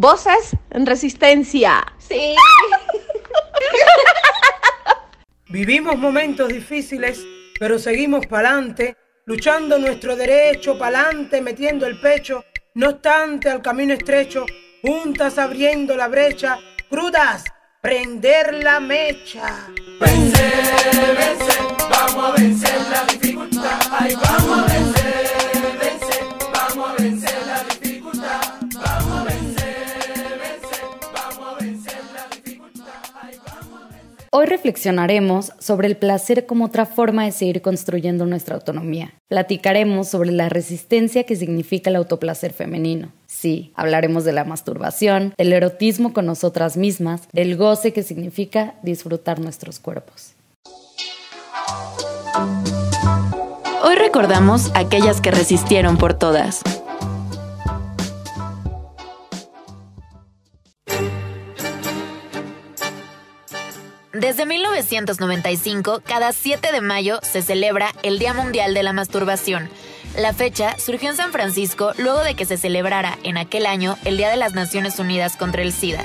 Voces en resistencia. Sí. Vivimos momentos difíciles, pero seguimos pa'lante, luchando nuestro derecho, pa'lante, metiendo el pecho. No obstante, al camino estrecho, juntas abriendo la brecha, crudas, prender la mecha. Vencer, vencer, vamos a vencer la dificultad. Ay, vamos a vencer, vencer, vamos a vencer Hoy reflexionaremos sobre el placer como otra forma de seguir construyendo nuestra autonomía. Platicaremos sobre la resistencia que significa el autoplacer femenino. Sí, hablaremos de la masturbación, del erotismo con nosotras mismas, del goce que significa disfrutar nuestros cuerpos. Hoy recordamos aquellas que resistieron por todas. Desde 1995, cada 7 de mayo se celebra el Día Mundial de la Masturbación. La fecha surgió en San Francisco luego de que se celebrara en aquel año el Día de las Naciones Unidas contra el SIDA.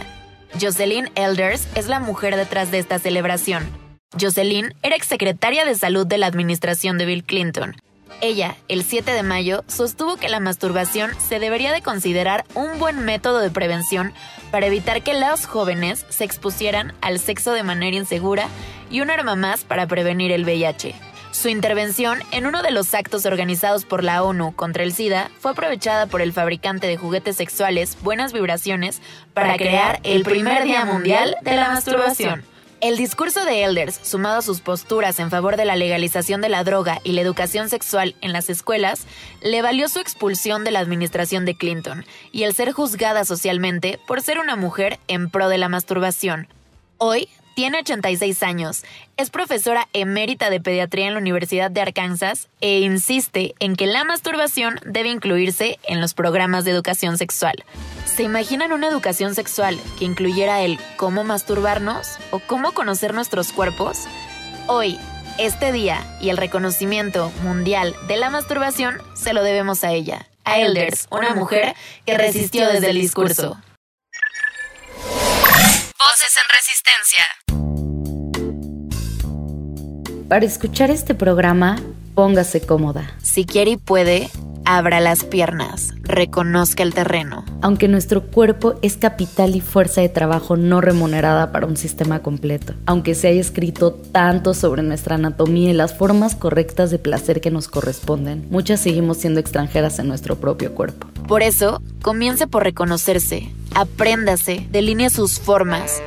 Jocelyn Elders es la mujer detrás de esta celebración. Jocelyn era exsecretaria de salud de la administración de Bill Clinton. Ella, el 7 de mayo, sostuvo que la masturbación se debería de considerar un buen método de prevención para evitar que los jóvenes se expusieran al sexo de manera insegura y un arma más para prevenir el VIH. Su intervención en uno de los actos organizados por la ONU contra el SIDA fue aprovechada por el fabricante de juguetes sexuales Buenas Vibraciones para crear el primer Día Mundial de la Masturbación. El discurso de Elders, sumado a sus posturas en favor de la legalización de la droga y la educación sexual en las escuelas, le valió su expulsión de la administración de Clinton y el ser juzgada socialmente por ser una mujer en pro de la masturbación. Hoy tiene 86 años, es profesora emérita de pediatría en la Universidad de Arkansas e insiste en que la masturbación debe incluirse en los programas de educación sexual. ¿Se imaginan una educación sexual que incluyera el cómo masturbarnos o cómo conocer nuestros cuerpos? Hoy, este día y el reconocimiento mundial de la masturbación se lo debemos a ella, a Elders, una mujer que resistió desde el discurso. Voces en resistencia. Para escuchar este programa, póngase cómoda. Si quiere y puede, abra las piernas, reconozca el terreno. Aunque nuestro cuerpo es capital y fuerza de trabajo no remunerada para un sistema completo, aunque se haya escrito tanto sobre nuestra anatomía y las formas correctas de placer que nos corresponden, muchas seguimos siendo extranjeras en nuestro propio cuerpo. Por eso, comience por reconocerse, apréndase, delinee sus formas.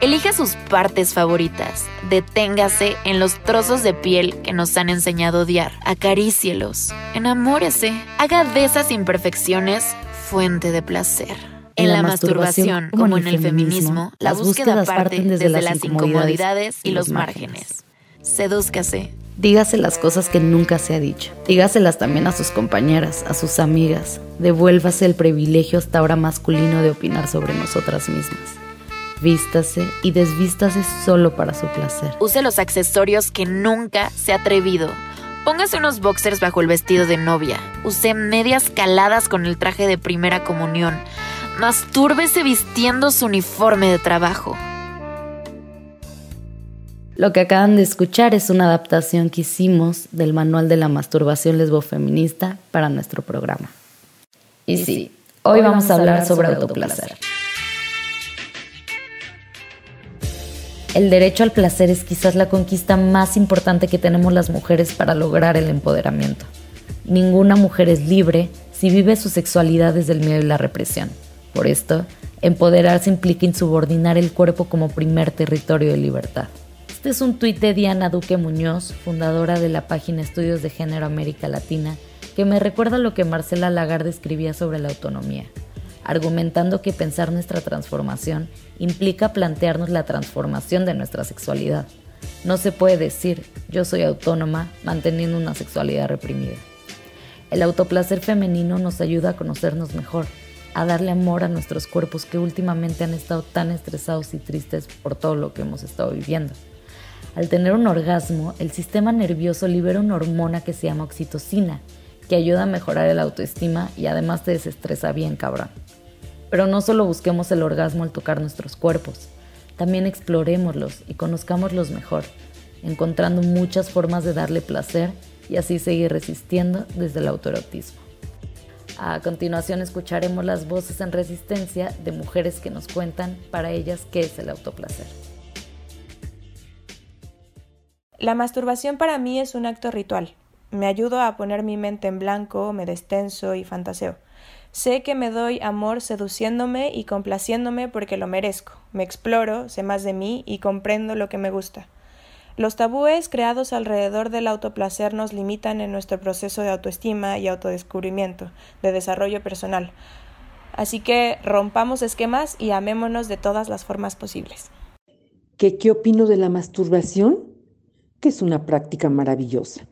Elija sus partes favoritas. Deténgase en los trozos de piel que nos han enseñado a odiar. Acarícielos. Enamórese. Haga de esas imperfecciones fuente de placer. En la, masturbación, como en el feminismo, la búsqueda parte desde, las incomodidades y los márgenes. Sedúzcase. Dígase las cosas que nunca se ha dicho. Dígaselas también a sus compañeras, a sus amigas. Devuélvase el privilegio hasta ahora masculino de opinar sobre nosotras mismas. Vístase y desvístase solo para su placer. Use los accesorios que nunca se ha atrevido. Póngase unos boxers bajo el vestido de novia. Use medias caladas con el traje de primera comunión. Mastúrbese vistiendo su uniforme de trabajo. Lo que acaban de escuchar es una adaptación que hicimos del manual de la masturbación lesbofeminista para nuestro programa. Y sí, hoy, vamos, a hablar sobre autoplacer. El derecho al placer es quizás la conquista más importante que tenemos las mujeres para lograr el empoderamiento. Ninguna mujer es libre si vive su sexualidad desde el miedo y la represión. Por esto, empoderarse implica insubordinar el cuerpo como primer territorio de libertad. Este es un tuit de Diana Duque Muñoz, fundadora de la página Estudios de Género América Latina, que me recuerda lo que Marcela Lagarde escribía sobre la autonomía. Argumentando que pensar nuestra transformación implica plantearnos la transformación de nuestra sexualidad. No se puede decir yo soy autónoma manteniendo una sexualidad reprimida. El autoplacer femenino nos ayuda a conocernos mejor, a darle amor a nuestros cuerpos que últimamente han estado tan estresados y tristes por todo lo que hemos estado viviendo. Al tener un orgasmo, el sistema nervioso libera una hormona que se llama oxitocina, que ayuda a mejorar el autoestima y además te desestresa bien, cabrón. Pero no solo busquemos el orgasmo al tocar nuestros cuerpos, también explorémoslos y conozcámoslos mejor, encontrando muchas formas de darle placer y así seguir resistiendo desde el autoerotismo. A continuación escucharemos las voces en resistencia de mujeres que nos cuentan para ellas qué es el autoplacer. La masturbación para mí es un acto ritual. Me ayudo a poner mi mente en blanco, me destenso y fantaseo. Sé que me doy amor seduciéndome y complaciéndome porque lo merezco. Me exploro, sé más de mí y comprendo lo que me gusta. Los tabúes creados alrededor del autoplacer nos limitan en nuestro proceso de autoestima y autodescubrimiento, de desarrollo personal. Así que rompamos esquemas y amémonos de todas las formas posibles. ¿Qué, qué opino de la masturbación? Que es una práctica maravillosa.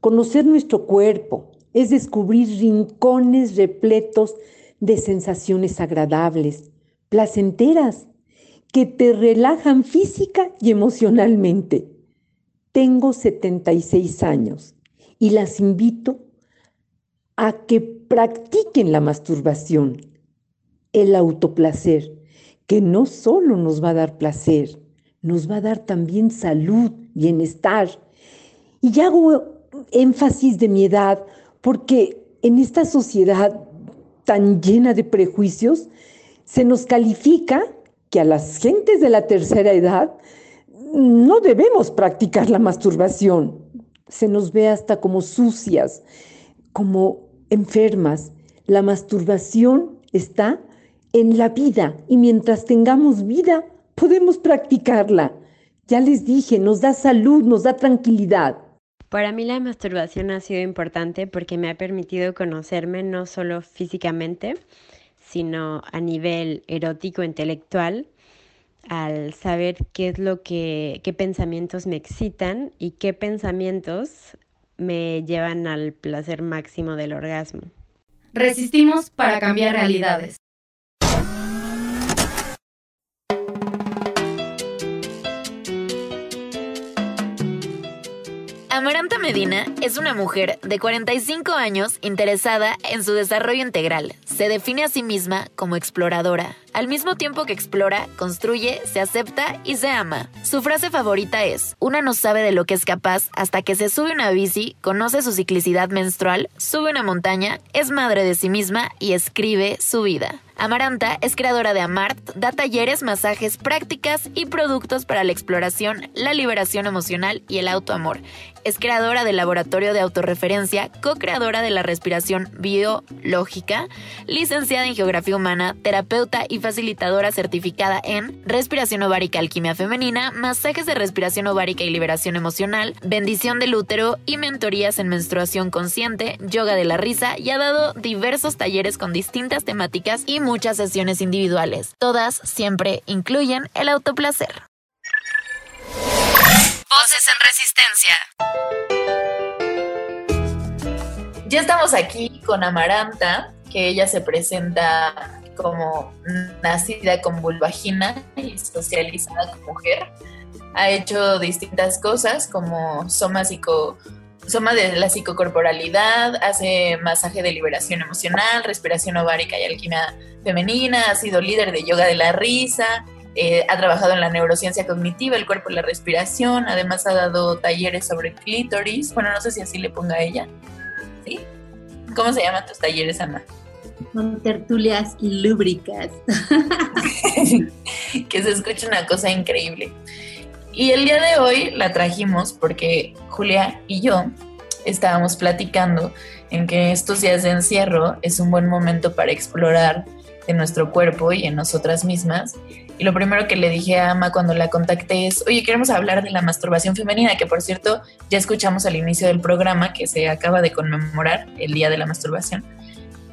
Conocer nuestro cuerpo es descubrir rincones repletos de sensaciones agradables, placenteras, que te relajan física y emocionalmente. Tengo 76 años y las invito a que practiquen la masturbación, el autoplacer, que no solo nos va a dar placer, nos va a dar también salud, bienestar. Y hago énfasis de mi edad porque en esta sociedad tan llena de prejuicios, se nos califica que a las gentes de la tercera edad no debemos practicar la masturbación. Se nos ve hasta como sucias, como enfermas. La masturbación está en la vida y mientras tengamos vida podemos practicarla. Ya les dije, nos da salud, nos da tranquilidad. Para mí la masturbación ha sido importante porque me ha permitido conocerme no solo físicamente, sino a nivel erótico, intelectual, al saber qué es lo que, qué pensamientos me excitan y qué pensamientos me llevan al placer máximo del orgasmo. Resistimos para cambiar realidades. Amaranta Medina es una mujer de 45 años interesada en su desarrollo integral. Se define a sí misma como exploradora. Al mismo tiempo que explora, construye, se acepta y se ama. Su frase favorita es, una no sabe de lo que es capaz hasta que se sube una bici, conoce su ciclicidad menstrual, sube una montaña, es madre de sí misma y escribe su vida. Amaranta es creadora de Amart, da talleres, masajes, prácticas y productos para la exploración, la liberación emocional y el autoamor. Es creadora del laboratorio de autorreferencia, co-creadora de la respiración biológica, licenciada en geografía humana, terapeuta y facilitadora certificada en respiración ovárica, alquimia femenina, masajes de respiración ovárica y liberación emocional, bendición del útero y mentorías en menstruación consciente, yoga de la risa y ha dado diversos talleres con distintas temáticas y muchas sesiones individuales. Todas siempre incluyen el autoplacer. Voces en resistencia. Ya estamos aquí con Amaranta, que ella se presenta como nacida con vulvagina y socializada como mujer. Ha hecho distintas cosas como soma psico Soma de la psicocorporalidad, hace masaje de liberación emocional, respiración ovárica y alquimia femenina, ha sido líder de yoga de la risa, eh, ha trabajado en la neurociencia cognitiva, el cuerpo y la respiración, además ha dado talleres sobre clítoris, bueno, no sé si así le ponga a ella, ¿sí? ¿Cómo se llaman tus talleres, Ana? Con tertulias lúbricas. que se escucha una cosa increíble. Y el día de hoy la trajimos porque Julia y yo estábamos platicando en que estos días de encierro es un buen momento para explorar en nuestro cuerpo y en nosotras mismas. Y lo primero que le dije a Ama cuando la contacté es, oye, queremos hablar de la masturbación femenina, que por cierto ya escuchamos al inicio del programa que se acaba de conmemorar el Día de la Masturbación.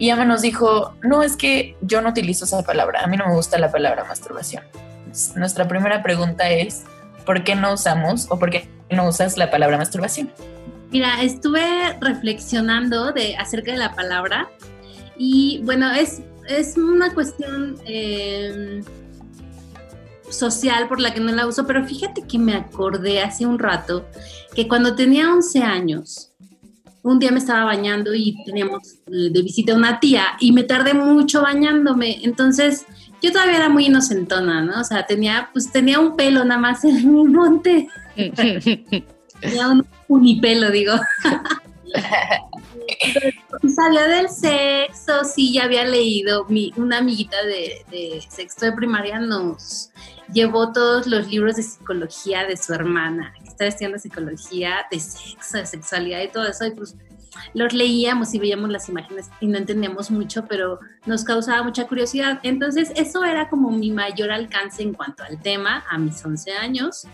Y Ama nos dijo, no, es que yo no utilizo esa palabra, a mí no me gusta la palabra masturbación. Nuestra primera pregunta es, ¿por qué no usamos o por qué no usas la palabra masturbación? Mira, estuve reflexionando de, acerca de la palabra y bueno, es, es una cuestión eh, social por la que no la uso, pero fíjate que me acordé hace un rato que cuando tenía 11 años, un día me estaba bañando y teníamos eh, de visita a una tía y me tardé mucho bañándome, entonces yo todavía era muy inocentona, ¿no? O sea, tenía, pues tenía un pelo nada más en mi monte. tenía un unipelo, digo. Sabía del sexo, sí, ya había leído. Mi, una amiguita de, de, sexto de primaria nos llevó todos los libros de psicología de su hermana, estaba estudiando psicología de sexo, de sexualidad y todo eso. Y pues los leíamos y veíamos las imágenes y no entendíamos mucho, pero nos causaba mucha curiosidad. Entonces, eso era como mi mayor alcance en cuanto al tema a mis 11 años.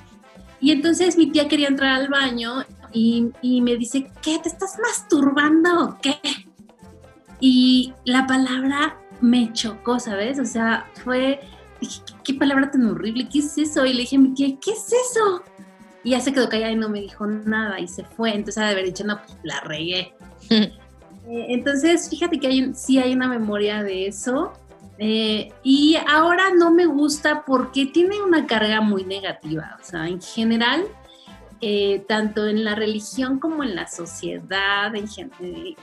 Y entonces mi tía quería entrar al baño y, y me dice, ¿qué? ¿Te estás masturbando? ¿Qué? Y la palabra me chocó, ¿sabes? O sea, fue, dije, ¿qué, qué palabra tan horrible? ¿Qué es eso? Y le dije a mi tía, ¿qué es eso? Y ya se quedó callada y no me dijo nada y se fue. Entonces, de haber dicho, no, pues la regué. eh, entonces, fíjate que hay, sí hay una memoria de eso. Eh, y ahora no me gusta porque tiene una carga muy negativa. O sea, en general, eh, tanto en la religión como en la sociedad, en, eh,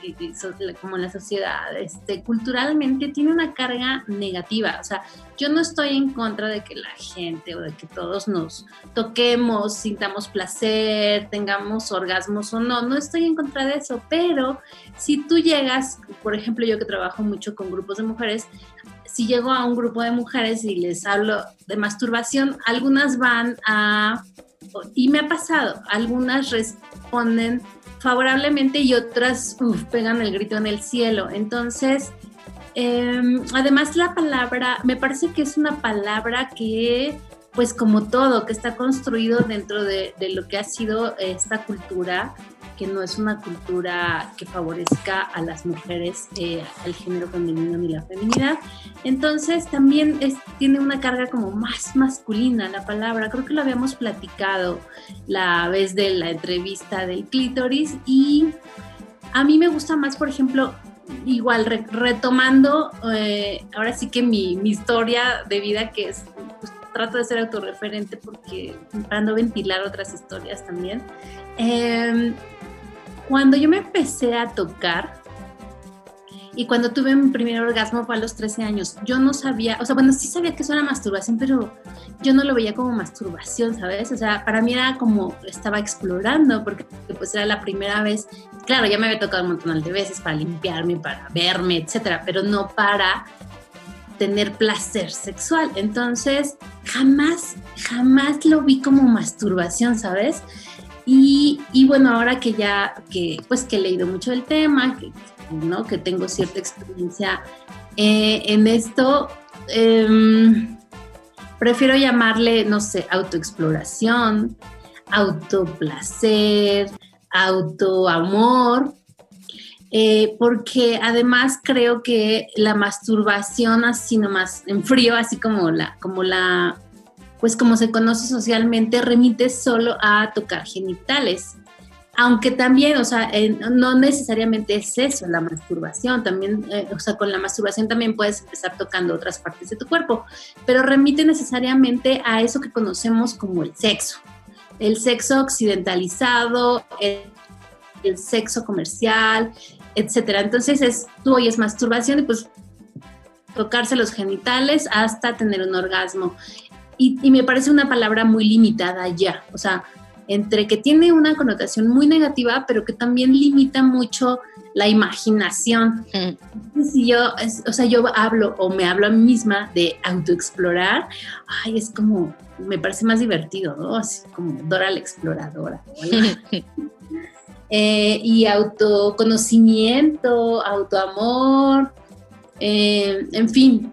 como en la sociedad, este, culturalmente tiene una carga negativa. O sea, yo no estoy en contra de que la gente o de que todos nos toquemos, sintamos placer, tengamos orgasmos o no, no estoy en contra de eso, pero si tú llegas, por ejemplo, yo que trabajo mucho con grupos de mujeres, si llego a un grupo de mujeres y les hablo de masturbación, algunas van a y me ha pasado, algunas responden favorablemente y otras pegan el grito en el cielo. Entonces, eh, además la palabra, me parece que es una palabra que, pues como todo, que está construido dentro de, de lo que ha sido esta cultura, que no es una cultura que favorezca a las mujeres, eh, al género femenino ni la feminidad. Entonces también tiene una carga como más masculina la palabra. Creo que lo habíamos platicado la vez de la entrevista del clítoris y a mí me gusta más, por ejemplo, igual re, retomando eh, ahora sí que mi, historia de vida que es pues, trato de ser autorreferente porque no ventilar otras historias también eh, cuando yo me empecé a tocar y cuando tuve mi primer orgasmo fue a los 13 años, yo no sabía, o sea, bueno, sí sabía que eso era masturbación, pero yo no lo veía como masturbación, ¿sabes? O sea, para mí era como estaba explorando, porque pues era la primera vez, claro, ya me había tocado un montón de veces para limpiarme, para verme, etcétera, pero no para tener placer sexual. Entonces, jamás, jamás lo vi como masturbación, ¿sabes? Y, bueno, ahora que ya, que, pues que he leído mucho el tema, que, ¿no? que tengo cierta experiencia eh, en esto, eh, prefiero llamarle, no sé, autoexploración, autoplacer, autoamor, eh, porque además creo que la masturbación así nomás en frío, así como la, como la pues como se conoce socialmente, remite solo a tocar genitales. Aunque también, o sea, eh, no necesariamente es eso la masturbación, también, eh, o sea, con la masturbación también puedes empezar tocando otras partes de tu cuerpo, pero remite necesariamente a eso que conocemos como el sexo, el sexo occidentalizado, el, el sexo comercial, etcétera. Entonces, es, tú oyes masturbación y pues tocarse los genitales hasta tener un orgasmo. Y, y, me parece una palabra muy limitada ya, o sea, entre que tiene una connotación muy negativa, pero que también limita mucho la imaginación. Mm. Si yo, es, o sea, yo hablo o me hablo a mí misma de autoexplorar, ay, es como, me parece más divertido, ¿no? Así como Dora la exploradora. eh, y autoconocimiento, autoamor, eh, en fin,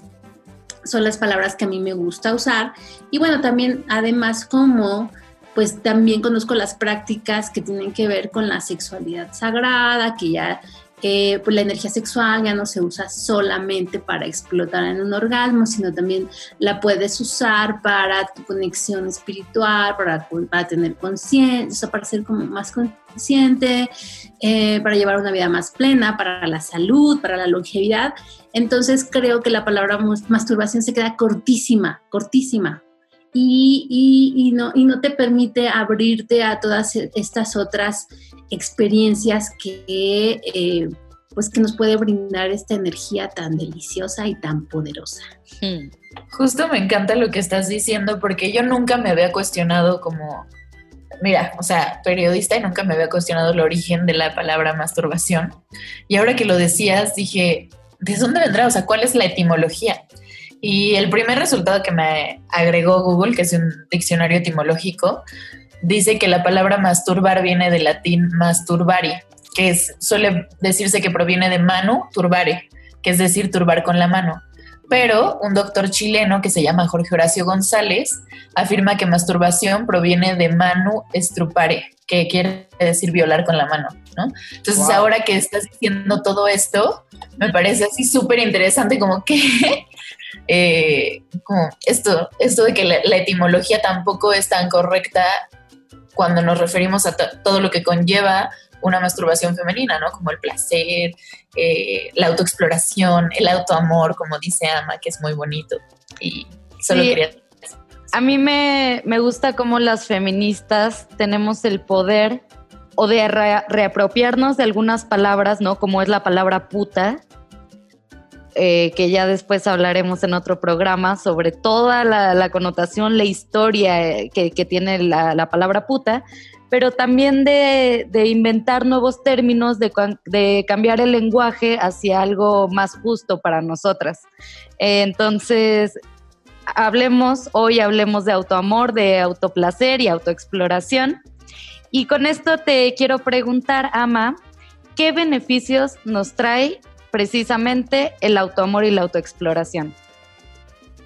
son las palabras que a mí me gusta usar. Y bueno, también además como pues también conozco las prácticas que tienen que ver con la sexualidad sagrada, que ya eh, pues la energía sexual ya no se usa solamente para explotar en un orgasmo, sino también la puedes usar para tu conexión espiritual, para, para tener conciencia, para ser como más consciente, eh, para llevar una vida más plena, para la salud, para la longevidad. Entonces creo que la palabra masturbación se queda cortísima, cortísima. Y, y, no, y no te permite abrirte a todas estas otras experiencias que, eh, pues que nos puede brindar esta energía tan deliciosa y tan poderosa. Hmm. Justo me encanta lo que estás diciendo porque yo nunca me había cuestionado como, mira, o sea, periodista y nunca me había cuestionado el origen de la palabra masturbación. Y ahora que lo decías, dije, ¿de dónde vendrá? O sea, ¿cuál es la etimología? Y el primer resultado que me agregó Google, que es un diccionario etimológico, dice que la palabra masturbar viene del latín masturbari, que es, suele decirse que proviene de manu turbare, que es decir, turbar con la mano. Pero un doctor chileno que se llama Jorge Horacio González afirma que masturbación proviene de manu estrupare, que quiere decir violar con la mano, ¿no? Entonces ahora que estás diciendo todo esto, me parece así súper interesante como que eh, como esto, esto de que la, la, etimología tampoco es tan correcta cuando nos referimos a todo lo que conlleva una masturbación femenina, ¿no? Como el placer, eh, la autoexploración, el autoamor, como dice Ama, que es muy bonito. Y solo Sí. quería... A mí me, me gusta cómo las feministas tenemos el poder o de re- reapropiarnos de algunas palabras, ¿no? Como es la palabra puta, eh, que ya después hablaremos en otro programa sobre toda la, connotación, la historia eh, que, tiene la, la palabra puta, pero también de, inventar nuevos términos, de, cambiar el lenguaje hacia algo más justo para nosotras. Entonces, hablemos, hoy hablemos de autoamor, de autoplacer y autoexploración. Y con esto te quiero preguntar, Ama, ¿qué beneficios nos trae precisamente el autoamor y la autoexploración?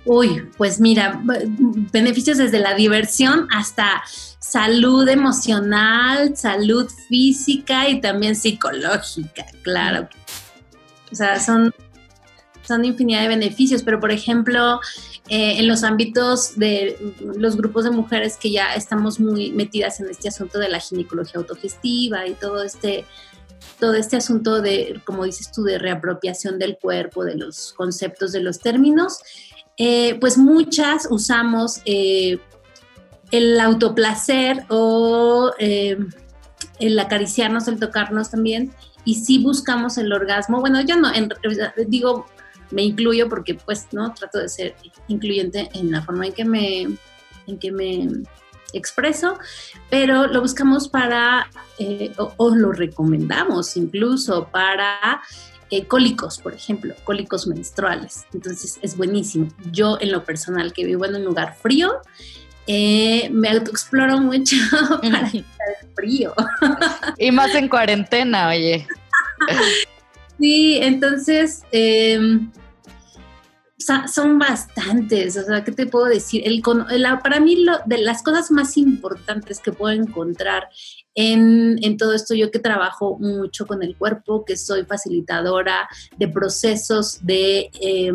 Uy, pues mira, beneficios desde la diversión hasta salud emocional, salud física y también psicológica, claro. O sea, son, son infinidad de beneficios, pero por ejemplo, eh, en los ámbitos de los grupos de mujeres que ya estamos muy metidas en este asunto de la ginecología autogestiva y todo este todo este asunto de, como dices tú, de reapropiación del cuerpo, de los conceptos, de los términos, eh, pues muchas usamos eh, el autoplacer o el acariciarnos, el tocarnos también, y sí buscamos el orgasmo. Bueno, yo no, en, digo, me incluyo porque pues, ¿no? Trato de ser incluyente en la forma en que me, en que me expreso, pero lo buscamos para, eh, o, o, lo recomendamos incluso para eh, cólicos, por ejemplo, cólicos menstruales. Entonces es buenísimo. Yo en lo personal que vivo en un lugar frío, eh, me autoexploro mucho para quitar el frío. Y más en cuarentena, oye. Sí, entonces eh, son bastantes, o sea, ¿qué te puedo decir? El, la, para mí, lo, de las cosas más importantes que puedo encontrar en, en, todo esto, yo que trabajo mucho con el cuerpo, que soy facilitadora de procesos de, eh,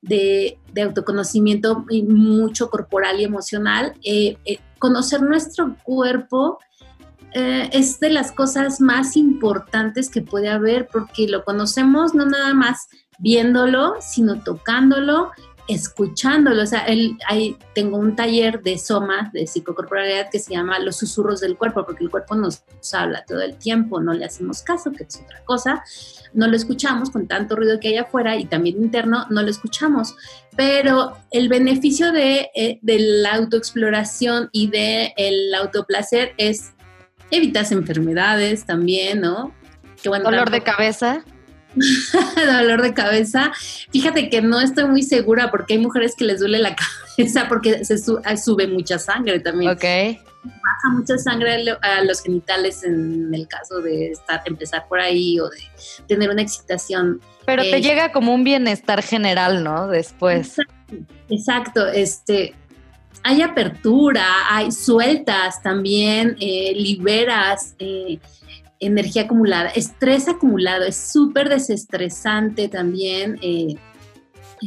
de, autoconocimiento mucho corporal y emocional, eh, eh, conocer nuestro cuerpo eh, es de las cosas más importantes que puede haber porque lo conocemos no nada más viéndolo, sino tocándolo, escuchándolo. O sea, el, hay, tengo un taller de soma, de psicocorporalidad, que se llama Los susurros del cuerpo, porque el cuerpo nos, nos, habla todo el tiempo, no le hacemos caso, que es otra cosa, no lo escuchamos con tanto ruido que hay afuera y también interno, no lo escuchamos. Pero el beneficio de, eh, de la autoexploración y del de autoplacer es evitas enfermedades también, ¿no? Dolor de cabeza. dolor de cabeza. Fíjate que no estoy muy segura porque hay mujeres que les duele la cabeza porque se su sube mucha sangre también. Ok. Pasa mucha sangre a los genitales en el caso de estar, empezar por ahí o de tener una excitación. Pero eh, te llega como un bienestar general, ¿no? Después. Exacto, exacto. este hay apertura, hay sueltas también, eh, liberas, eh, energía acumulada, estrés acumulado, es súper desestresante también. eh,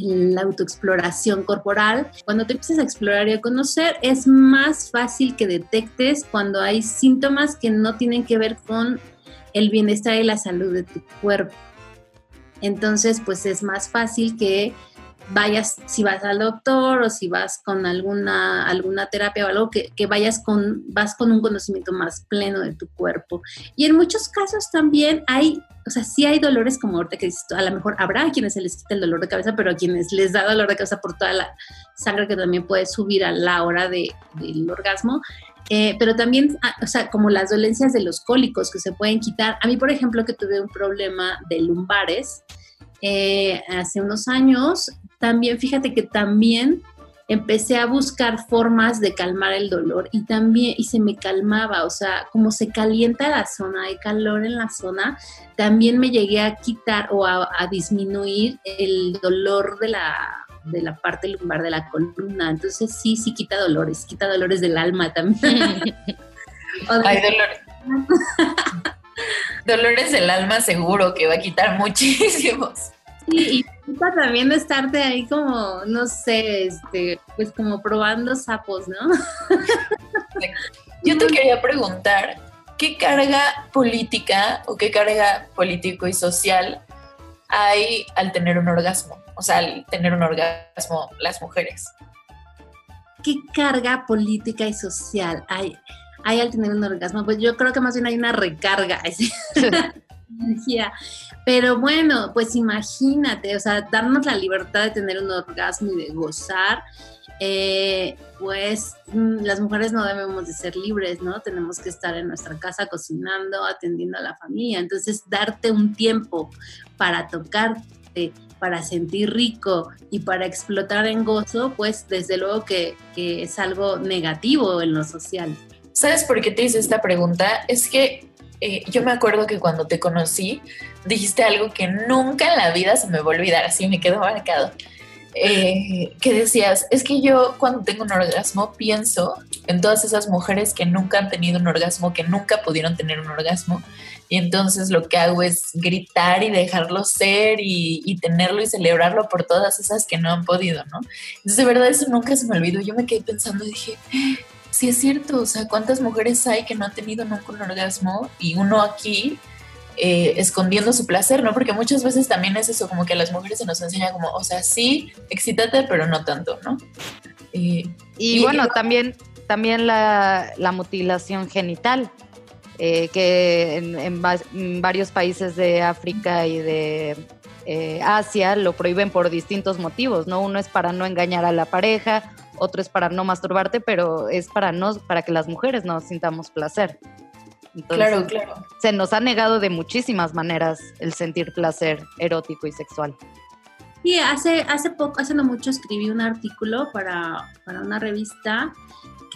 la autoexploración corporal. Cuando te empiezas a explorar y a conocer, es más fácil que detectes cuando hay síntomas que no tienen que ver con el bienestar y la salud de tu cuerpo. Entonces, pues es más fácil que vayas, si vas al doctor o si vas con alguna, alguna terapia o algo, que, que vayas con, vas con un conocimiento más pleno de tu cuerpo. Y en muchos casos también hay, o sea, sí hay dolores como ahorita que dices, a lo mejor habrá a quienes se les quita el dolor de cabeza, pero a quienes les da dolor de cabeza por toda la sangre que también puede subir a la hora de, del orgasmo. Eh, pero también, ah, o sea, como las dolencias de los cólicos que se pueden quitar. A mí, por ejemplo, que tuve un problema de lumbares eh, hace unos años, también fíjate que también empecé a buscar formas de calmar el dolor y también, y se me calmaba, o sea, como se calienta la zona, hay calor en la zona, también me llegué a quitar o a, a disminuir el dolor de la, de la parte lumbar de la columna. Entonces sí, sí quita dolores, quita dolores del alma también. Hay dolores. dolores del alma seguro que va a quitar muchísimos. Sí, y también de estarte ahí como, no sé, este, pues como probando sapos, ¿no? Yo te quería preguntar, ¿qué carga política o qué carga político y social hay al tener un orgasmo? O sea, al tener un orgasmo las mujeres. ¿Qué carga política y social hay, hay al tener un orgasmo? Pues yo creo que más bien hay una recarga energía. Pero bueno, pues imagínate, o sea, darnos la libertad de tener un orgasmo y de gozar, eh, pues mm, las mujeres no debemos de ser libres, ¿no? Tenemos que estar en nuestra casa cocinando, atendiendo a la familia. Entonces, darte un tiempo para tocarte, para sentir rico y para explotar en gozo, pues desde luego que, que es algo negativo en lo social. ¿Sabes por qué te hice esta pregunta? Es que eh, yo me acuerdo que cuando te conocí dijiste algo que nunca en la vida se me va a olvidar, así me quedó marcado. Eh, que decías, es que yo cuando tengo un orgasmo pienso en todas esas mujeres que nunca han tenido un orgasmo, que nunca pudieron tener un orgasmo, y entonces lo que hago es gritar y dejarlo ser y, y tenerlo y celebrarlo por todas esas que no han podido, ¿no? Entonces de verdad eso nunca se me olvidó, yo me quedé pensando y dije, sí es cierto, o sea, ¿cuántas mujeres hay que no han tenido nunca un orgasmo y uno aquí eh, escondiendo su placer, ¿no? Porque muchas veces también es eso, como que a las mujeres se nos enseña como, o sea, sí, excítate, pero no tanto, ¿no? Eh, Y, bueno, también, también la, la mutilación genital, eh, que en, en va- en varios países de África y de eh, Asia lo prohíben por distintos motivos, ¿no? Uno es para no engañar a la pareja, otro es para no masturbarte, pero es para, no, para que las mujeres no sintamos placer. Entonces, Claro, claro. Se nos ha negado de muchísimas maneras el sentir placer erótico y sexual. Sí, hace, hace poco, hace no mucho escribí un artículo para, para una revista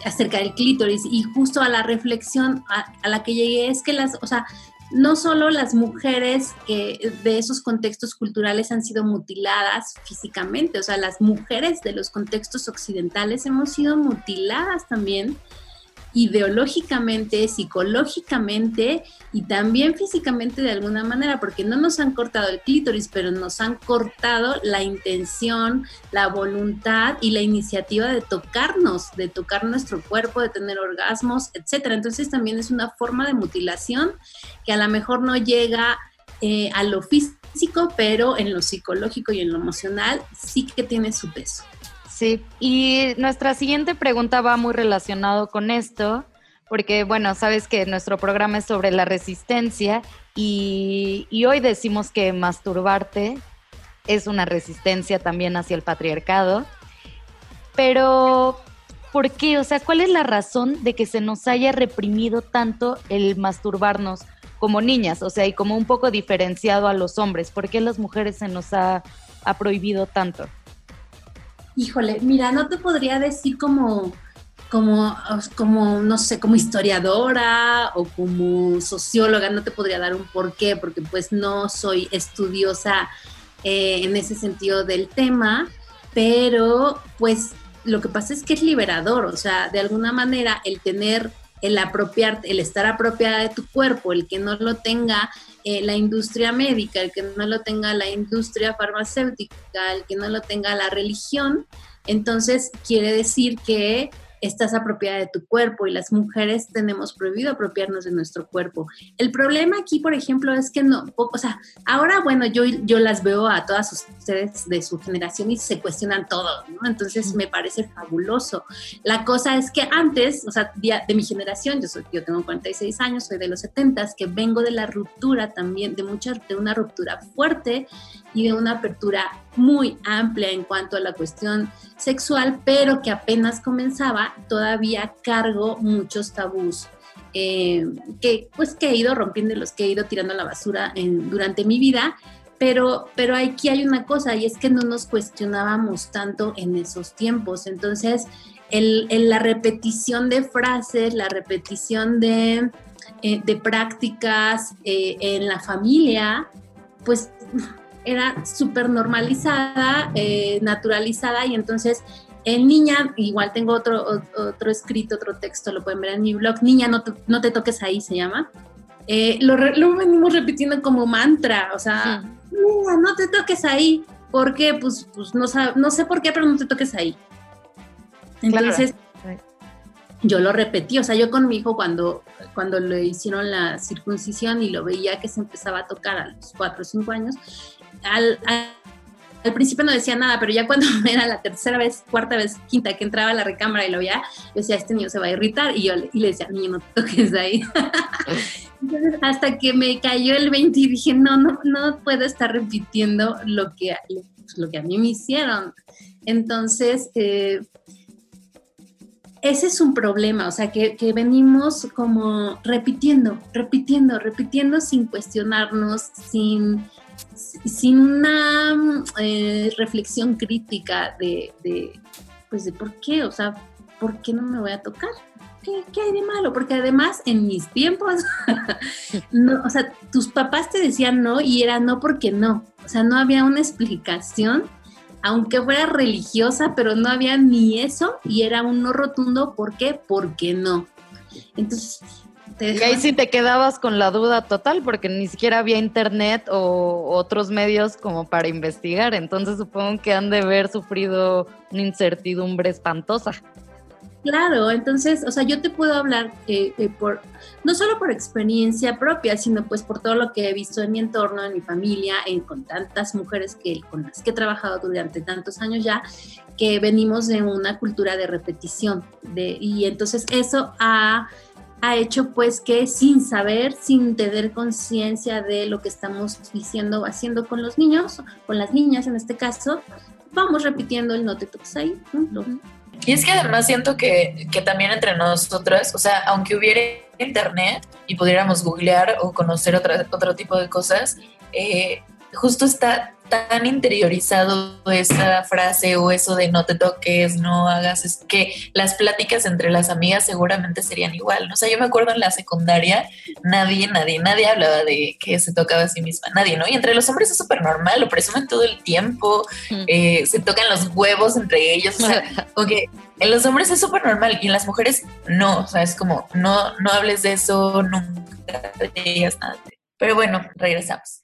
acerca del clítoris y justo a la reflexión a, a la que llegué es que las, o sea, no solo las mujeres que de esos contextos culturales han sido mutiladas físicamente, o sea, las mujeres de los contextos occidentales hemos sido mutiladas también ideológicamente, psicológicamente y también físicamente de alguna manera, porque no nos han cortado el clítoris, pero nos han cortado la intención, la voluntad y la iniciativa de tocarnos, de tocar nuestro cuerpo, de tener orgasmos, etcétera. Entonces también es una forma de mutilación que a lo mejor no llega eh, a lo físico, pero en lo psicológico y en lo emocional sí que tiene su peso. Sí, y nuestra siguiente pregunta va muy relacionado con esto, porque bueno, sabes que nuestro programa es sobre la resistencia y, y hoy decimos que masturbarte es una resistencia también hacia el patriarcado, pero ¿por qué? O sea, ¿cuál es la razón de que se nos haya reprimido tanto el masturbarnos como niñas? O sea, y como un poco diferenciado a los hombres, ¿por qué las mujeres se nos ha prohibido tanto? Híjole, mira, no te podría decir como, como, como, no sé, como historiadora o como socióloga, no te podría dar un porqué, porque pues no soy estudiosa eh, en ese sentido del tema, pero pues lo que pasa es que es liberador, o sea, de alguna manera el tener el apropiar, el estar apropiada de tu cuerpo, el que no lo tenga eh, la industria médica, el que no lo tenga la industria farmacéutica, el que no lo tenga la religión, entonces quiere decir que estás apropiada de tu cuerpo y las mujeres tenemos prohibido apropiarnos de nuestro cuerpo. El problema aquí, por ejemplo, es que no, o sea, ahora, bueno, yo, yo las veo a todas ustedes de su generación y se cuestionan todo, ¿no? Entonces me parece fabuloso. La cosa es que antes, o sea, de, mi generación, yo, soy, yo tengo 46 años, soy de los 70, que vengo de la ruptura también, de, mucha, de una ruptura fuerte y de una apertura muy amplia en cuanto a la cuestión sexual, pero que apenas comenzaba, todavía cargo muchos tabús eh, que pues que he ido rompiendo, los que he ido tirando a la basura durante mi vida, pero, pero aquí hay una cosa y es que no nos cuestionábamos tanto en esos tiempos, entonces el, la repetición de frases, la repetición de, eh, de prácticas eh, en la familia, pues era súper normalizada, eh, naturalizada y entonces en niña, igual tengo otro, otro escrito, otro texto, lo pueden ver en mi blog, niña, no te, no te toques ahí, se llama. Eh, lo, lo, venimos repitiendo como mantra, o sea, niña, no te toques ahí, porque pues, pues no, no sé por qué, pero no te toques ahí. Entonces, yo lo repetí, o sea, yo con mi hijo cuando, cuando le hicieron la circuncisión y lo veía que se empezaba a tocar a los cuatro o cinco años, al, principio no decía nada, pero ya cuando era la tercera vez, cuarta vez, quinta que entraba a la recámara y lo veía, yo decía, este niño se va a irritar, y yo le, y le decía, niño, no te toques ahí. Hasta que me cayó el 20 y dije, no, no, no puedo estar repitiendo lo que, lo que a mí me hicieron. Entonces, eh, ese es un problema, o sea, que, venimos como repitiendo, repitiendo, repitiendo sin cuestionarnos, sin, sin una eh, reflexión crítica de, pues de por qué, o sea, ¿por qué no me voy a tocar? ¿Qué, qué hay de malo? Porque además en mis tiempos, no, o sea, tus papás te decían no y era no porque no, o sea, no había una explicación, aunque fuera religiosa, pero no había ni eso y era un no rotundo, ¿por qué? Porque no. Entonces, y ahí sí te quedabas con la duda total porque ni siquiera había internet o otros medios como para investigar. Entonces supongo que han de haber sufrido una incertidumbre espantosa. Claro, entonces, o sea, yo te puedo hablar eh, eh, por, no solo por experiencia propia, sino pues por todo lo que he visto en mi entorno, en mi familia, en, con tantas mujeres que, con las que he trabajado durante tantos años ya, que venimos de una cultura de repetición. De, y entonces eso ha ha hecho pues que sin saber, sin tener conciencia de lo que estamos diciendo o haciendo con los niños, con las niñas en este caso, vamos repitiendo el no te toques ahí. Y es que además siento que, que, también entre nosotras, o sea, aunque hubiera internet y pudiéramos googlear o conocer otra, otro tipo de cosas, eh, justo está tan interiorizado esa frase o eso de no te toques, no hagas, es que las pláticas entre las amigas seguramente serían igual. ¿no? O sea, yo me acuerdo en la secundaria, nadie, nadie, nadie hablaba de que se tocaba a sí misma, nadie, ¿no? Y entre los hombres es súper normal, lo presumen todo el tiempo, eh, se tocan los huevos entre ellos, o sea, que en los hombres es súper normal y en las mujeres no, o sea, es como, no, no hables de eso, nunca digas nada. Pero bueno, regresamos.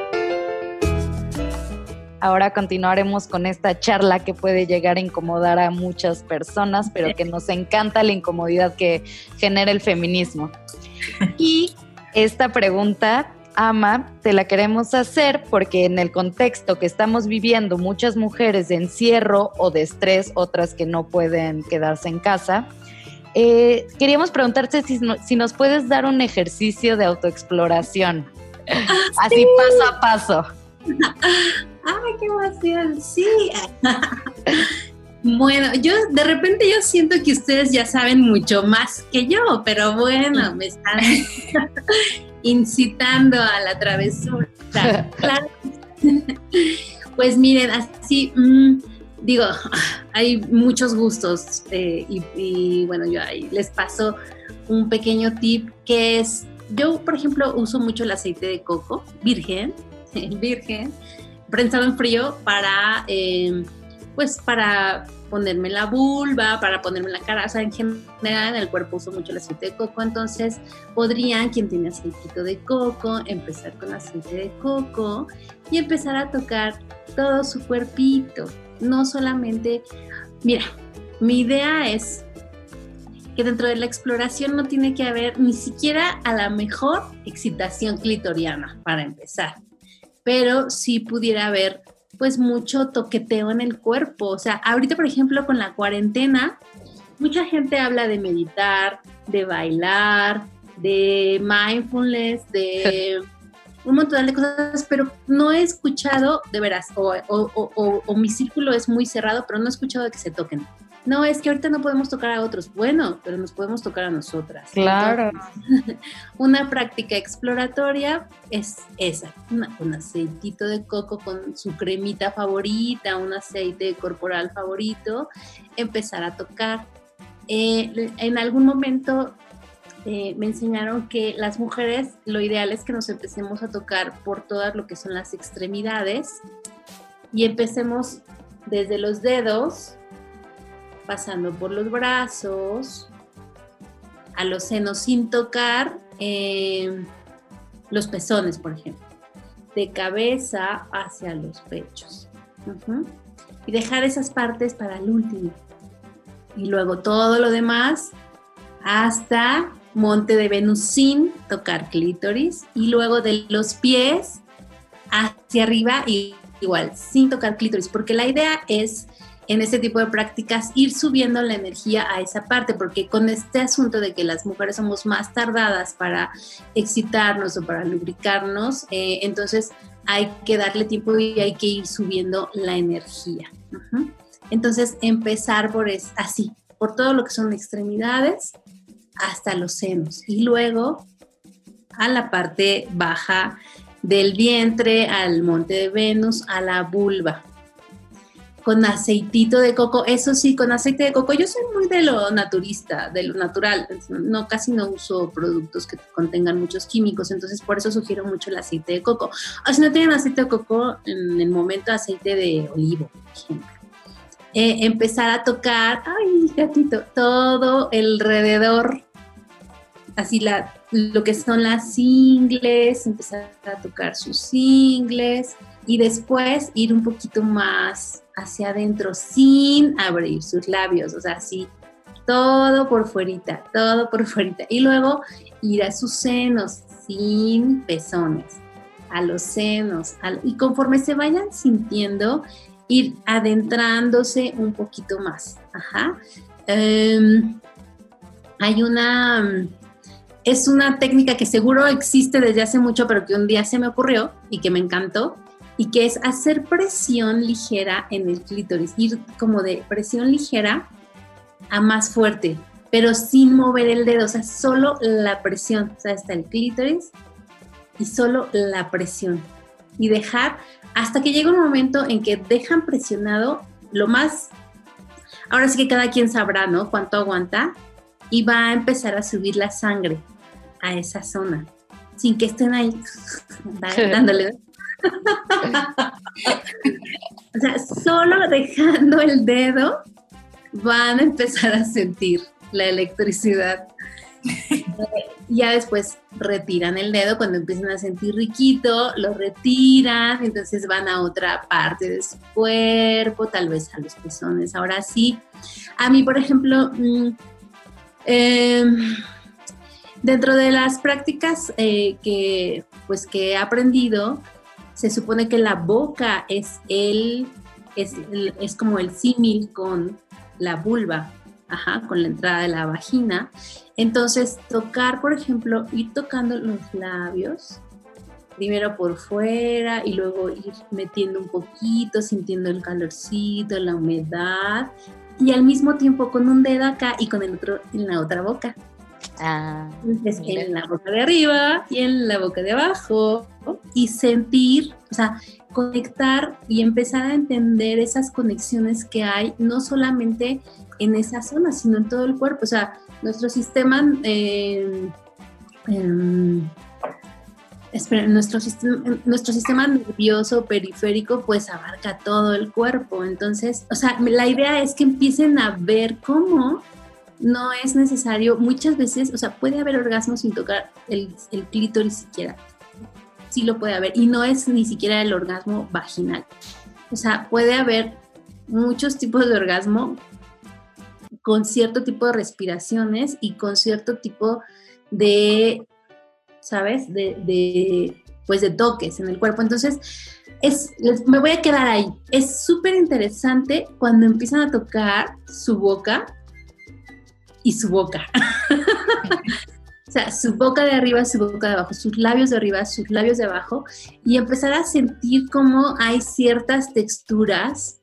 Ahora continuaremos con esta charla que puede llegar a incomodar a muchas personas, pero que nos encanta la incomodidad que genera el feminismo. Y esta pregunta Ama, te la queremos hacer porque en el contexto que estamos viviendo, muchas mujeres de encierro o de estrés, otras que no pueden quedarse en casa, eh, queríamos preguntarte si, no- si nos puedes dar un ejercicio de autoexploración. Así paso a paso. ¡Ay, qué emoción! Sí. Bueno, yo de repente yo siento que ustedes ya saben mucho más que yo, pero bueno, me están incitando a la travesura. Claro. Pues miren, así, mm, digo, hay muchos gustos eh, y, y, bueno, yo ahí les paso un pequeño tip que es, yo por ejemplo uso mucho el aceite de coco virgen, virgen, prensado en frío para, eh, pues para ponerme la vulva, para ponerme la cara, o sea, en general en el cuerpo uso mucho el aceite de coco, entonces podrían, quien tiene aceitito de coco, empezar con aceite de coco y empezar a tocar todo su cuerpito, no solamente, mira, mi idea es que dentro de la exploración no tiene que haber ni siquiera a la mejor excitación clitoriana para empezar, pero sí pudiera haber pues mucho toqueteo en el cuerpo. O sea, ahorita por ejemplo con la cuarentena, mucha gente habla de meditar, de bailar, de mindfulness, de un montón de cosas, pero no he escuchado, de veras, o, o, o, o mi círculo es muy cerrado, pero no he escuchado de que se toquen. No, es que ahorita no podemos tocar a otros. Bueno, pero nos podemos tocar a nosotras. Claro. Entonces, una práctica exploratoria es esa, una, un aceitito de coco con su cremita favorita, un aceite corporal favorito, empezar a tocar. Eh, en algún momento eh, me enseñaron que las mujeres lo ideal es que nos empecemos a tocar por todas lo que son las extremidades y empecemos desde los dedos pasando por los brazos, a los senos sin tocar eh, los pezones, por ejemplo, de cabeza hacia los pechos. Y dejar esas partes para el último. Y luego todo lo demás hasta monte de Venus sin tocar clítoris. Y luego de los pies hacia arriba igual sin tocar clítoris. Porque la idea es en este tipo de prácticas ir subiendo la energía a esa parte, porque con este asunto de que las mujeres somos más tardadas para excitarnos o para lubricarnos, eh, entonces hay que darle tiempo y hay que ir subiendo la energía. Entonces empezar por así, por todo lo que son extremidades hasta los senos y luego a la parte baja del vientre, al monte de Venus, a la vulva con aceitito de coco, eso sí, con aceite de coco. Yo soy muy de lo naturista, de lo natural. No, casi no uso productos que contengan muchos químicos, entonces por eso sugiero mucho el aceite de coco. O si no tienen aceite de coco, en el momento aceite de olivo, por ejemplo. Eh, empezar a tocar, ay, gatito, todo alrededor, así la, lo que son las ingles, empezar a tocar sus ingles y después ir un poquito más hacia adentro sin abrir sus labios, o sea, así, todo por fuerita, todo por fuerita. Y luego ir a sus senos sin pezones, a los senos. Y conforme se vayan sintiendo, ir adentrándose un poquito más. Ajá. Um, hay una... Es una técnica que seguro existe desde hace mucho, pero que un día se me ocurrió y que me encantó, y que es hacer presión ligera en el clítoris, ir como de presión ligera a más fuerte, pero sin mover el dedo, o sea, solo la presión, o sea, está el clítoris y solo la presión. Y dejar hasta que llega un momento en que dejan presionado lo más, ahora sí que cada quien sabrá, ¿no? Cuánto aguanta y va a empezar a subir la sangre a esa zona, sin que estén ahí dándole o sea, solo dejando el dedo van a empezar a sentir la electricidad. ya después retiran el dedo cuando empiezan a sentir riquito, lo retiran, entonces van a otra parte de su cuerpo, tal vez a los pezones. Ahora sí, a mí, por ejemplo, eh, dentro de las prácticas eh, que pues que he aprendido, se supone que la boca es el, es, es como el símil con la vulva, ajá, con la entrada de la vagina. Entonces, tocar, por ejemplo, ir tocando los labios, primero por fuera y luego ir metiendo un poquito, sintiendo el calorcito, la humedad, y al mismo tiempo con un dedo acá y con el otro en la otra boca. Entonces, en la boca de arriba y en la boca de abajo y sentir, o sea, conectar y empezar a entender esas conexiones que hay, no solamente en esa zona, sino en todo el cuerpo. O sea, nuestro sistema, eh, em, espera, nuestro sistema, nuestro sistema nervioso periférico pues abarca todo el cuerpo. Entonces, o sea, la idea es que empiecen a ver cómo no es necesario, muchas veces, o sea, puede haber orgasmos sin tocar el, clítoris siquiera. Sí lo puede haber. Y no es ni siquiera el orgasmo vaginal. O sea, puede haber muchos tipos de orgasmo con cierto tipo de respiraciones y con cierto tipo de, ¿sabes? De, de, pues de toques en el cuerpo. Entonces, es, me voy a quedar ahí. Es súper interesante cuando empiezan a tocar su boca y su boca. o sea, su boca de arriba, su boca de abajo, sus labios de arriba, sus labios de abajo, y empezar a sentir cómo hay ciertas texturas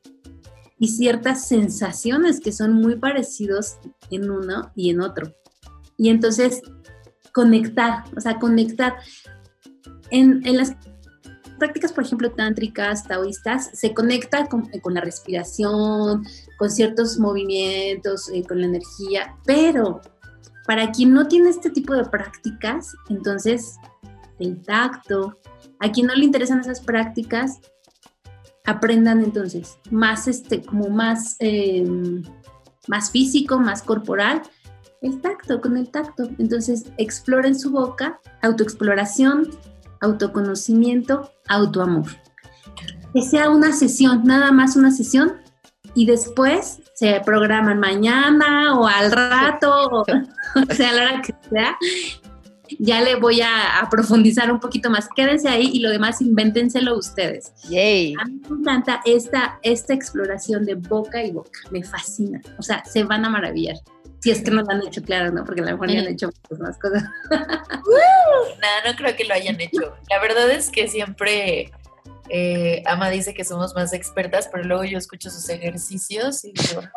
y ciertas sensaciones que son muy parecidos en uno y en otro. Y entonces conectar, o sea, conectar. En, en las prácticas, por ejemplo, tántricas, taoístas, se conecta con, con la respiración, con ciertos movimientos, eh, con la energía, pero para quien no tiene este tipo de prácticas, entonces el tacto, a quien no le interesan esas prácticas, aprendan entonces más, este, como más, eh, más físico, más corporal, el tacto, con el tacto. Entonces exploren su boca, autoexploración, autoconocimiento, autoamor. Que sea una sesión, nada más una sesión, y después se programan mañana o al rato, o, o sea, a la hora que sea. Ya le voy a, a profundizar un poquito más. Quédense ahí y lo demás invéntenselo ustedes. A mí me encanta esta, esta exploración de boca y boca. Me fascina. O sea, se van a maravillar. Si es que no lo han hecho, claro, ¿no? Porque a lo mejor ya han hecho muchas más cosas. Nada, no creo que lo hayan hecho. La verdad es que siempre eh, Ama dice que somos más expertas, pero luego yo escucho sus ejercicios y digo, "No,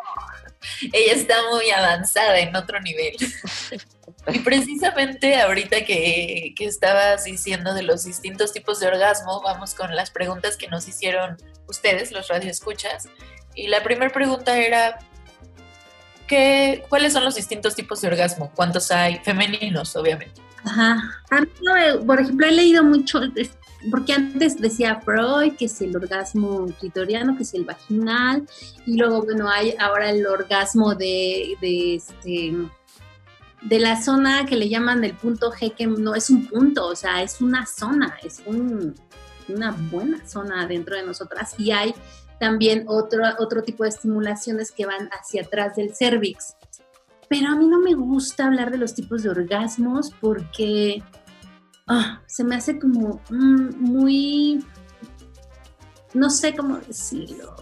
ella está muy avanzada en otro nivel. Y precisamente ahorita que, que estabas diciendo de los distintos tipos de orgasmo, vamos con las preguntas que nos hicieron ustedes, los radioescuchas. Y la primera pregunta era, ¿qué, ¿cuáles son los distintos tipos de orgasmo? ¿Cuántos hay? Femeninos, obviamente. Ajá. Me- por ejemplo, he leído mucho, porque antes decía Freud que es el orgasmo clitoriano, que es el vaginal, y luego, bueno, hay ahora el orgasmo de, de este de la zona que le llaman el punto G, que no es un punto, o sea, es una zona, es un- una buena zona dentro de nosotras. Y hay también otro, otro tipo de estimulaciones que van hacia atrás del cervix. Pero a mí no me gusta hablar de los tipos de orgasmos porque ah, se me hace como mm, muy, no sé cómo decirlo.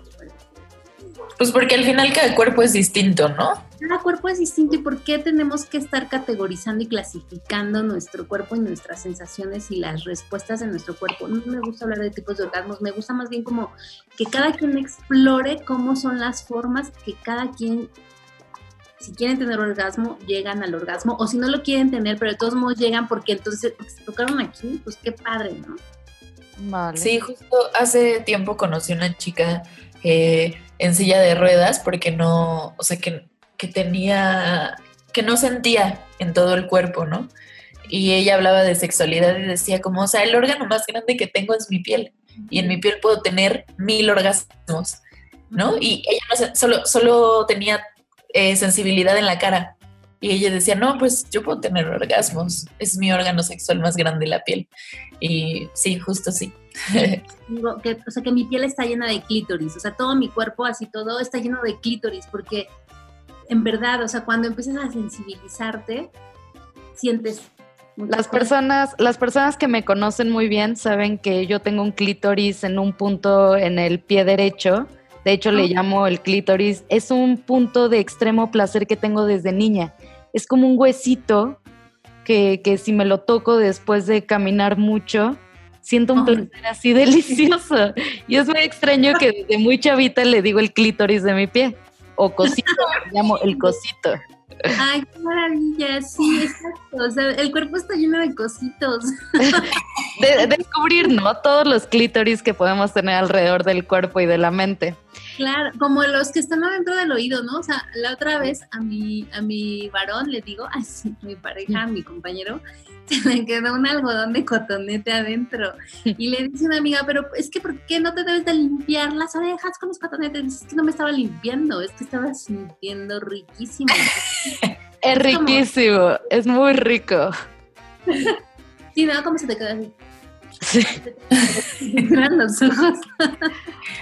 Pues porque al final cada cuerpo es distinto, ¿no? Cada cuerpo es distinto y por qué tenemos que estar categorizando y clasificando nuestro cuerpo y nuestras sensaciones y las respuestas de nuestro cuerpo. No me gusta hablar de tipos de orgasmos, me gusta más bien como que cada quien explore cómo son las formas que cada quien, si quieren tener orgasmo, llegan al orgasmo, o si no lo quieren tener, pero de todos modos llegan porque entonces porque se tocaron aquí, pues qué padre, ¿no? Sí, justo hace tiempo conocí una chica eh, en silla de ruedas porque no, o sea, que, que tenía, que no sentía en todo el cuerpo, ¿no? Y ella hablaba de sexualidad y decía como, o sea, el órgano más grande que tengo es mi piel y en mi piel puedo tener mil orgasmos, ¿no? Y ella no solo, solo tenía eh, sensibilidad en la cara. Y ella decía, no, pues yo puedo tener orgasmos, es mi órgano sexual más grande, la piel. Y sí, justo sí. Que, o sea, que mi piel está llena de clítoris, o sea, todo mi cuerpo, así todo, está lleno de clítoris, porque en verdad, o sea, cuando empiezas a sensibilizarte, sientes Las personas, las personas que me conocen muy bien saben que yo tengo un clítoris en un punto en el pie derecho. De hecho, le llamo el clítoris. Es un punto de extremo placer que tengo desde niña. Es como un huesito que, que si me lo toco después de caminar mucho, siento un placer así delicioso. Y es muy extraño que desde muy chavita le digo el clítoris de mi pie. O cosito, llamo el cosito. Ay, qué maravilla, sí, exacto. O sea, el cuerpo está lleno de cositos. De, descubrir, ¿no? Todos los clítoris que podemos tener alrededor del cuerpo y de la mente. Claro, como los que están adentro del oído, ¿no? O sea, la otra vez a mi, a mi varón le digo, sí, mi pareja, mi compañero, se me quedó un algodón de cotonete adentro. Y le dice una amiga, pero es que ¿por qué no te debes de limpiar las orejas con los cotonetes? Dice, es que no me estaba limpiando, es que estaba sintiendo riquísimo. Es riquísimo, es muy rico. Sí, ¿no? ¿Cómo se te queda así? Sí. los ojos.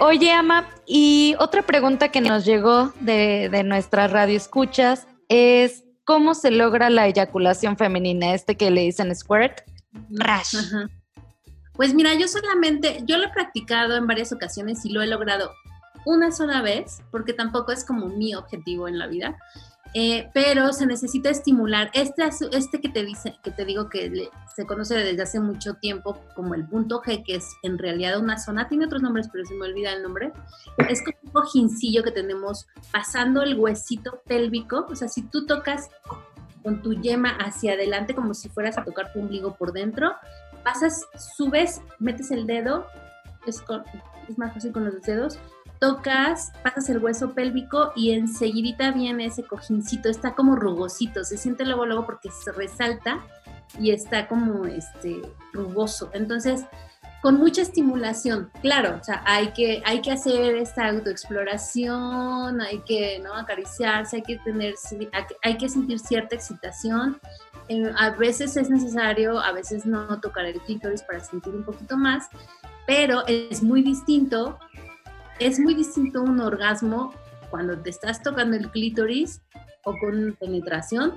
Oye, Ama, y otra pregunta que nos llegó de, de nuestra radio escuchas es ¿cómo se logra la eyaculación femenina? Este que le dicen squirt. Rash. Ajá. Pues mira, yo solamente, yo lo he practicado en varias ocasiones y lo he logrado una sola vez, porque tampoco es como mi objetivo en la vida. Eh, pero se necesita estimular este, este que te dice que te digo que le- se conoce desde hace mucho tiempo como el punto G que es en realidad una zona tiene otros nombres pero se me olvida el nombre. Es como un cojincillo que tenemos pasando el huesito pélvico o sea si tú tocas con tu yema hacia adelante como si fueras a tocar tu ombligo por dentro pasas subes metes el dedo es, con- es más fácil con los dedos tocas, pasas el hueso pélvico y enseguidita viene ese cojincito, está como rugosito, se siente luego luego porque se resalta y está como este rugoso. Entonces, con mucha estimulación, claro, o sea, hay que, hay que hacer esta autoexploración, hay que ¿no? acariciarse, hay que tener, hay que sentir cierta excitación. Eh, a veces es necesario, a veces no tocar el clítoris para sentir un poquito más, pero es muy distinto es muy distinto un orgasmo cuando te estás tocando el clítoris o con penetración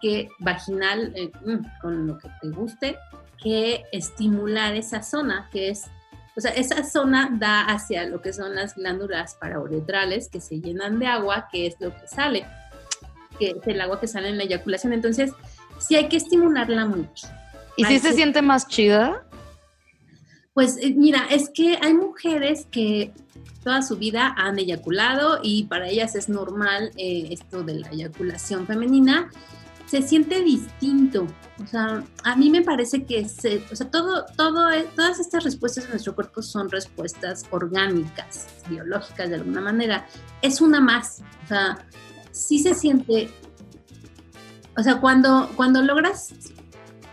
que vaginal eh, mm, con lo que te guste que estimular esa zona que es o sea esa zona da hacia lo que son las glándulas parauretrales que se llenan de agua que es lo que sale que es el agua que sale en la eyaculación entonces sí hay que estimularla mucho ¿Y si se siente más chida? Pues eh, mira, es que hay mujeres que toda su vida han eyaculado y para ellas es normal eh, esto de la eyaculación femenina. Se siente distinto. O sea, a mí me parece que se, o sea, todo, todo, todas estas respuestas de nuestro cuerpo son respuestas orgánicas, biológicas de alguna manera. Es una más. O sea, sí se siente. O sea, cuando, cuando logras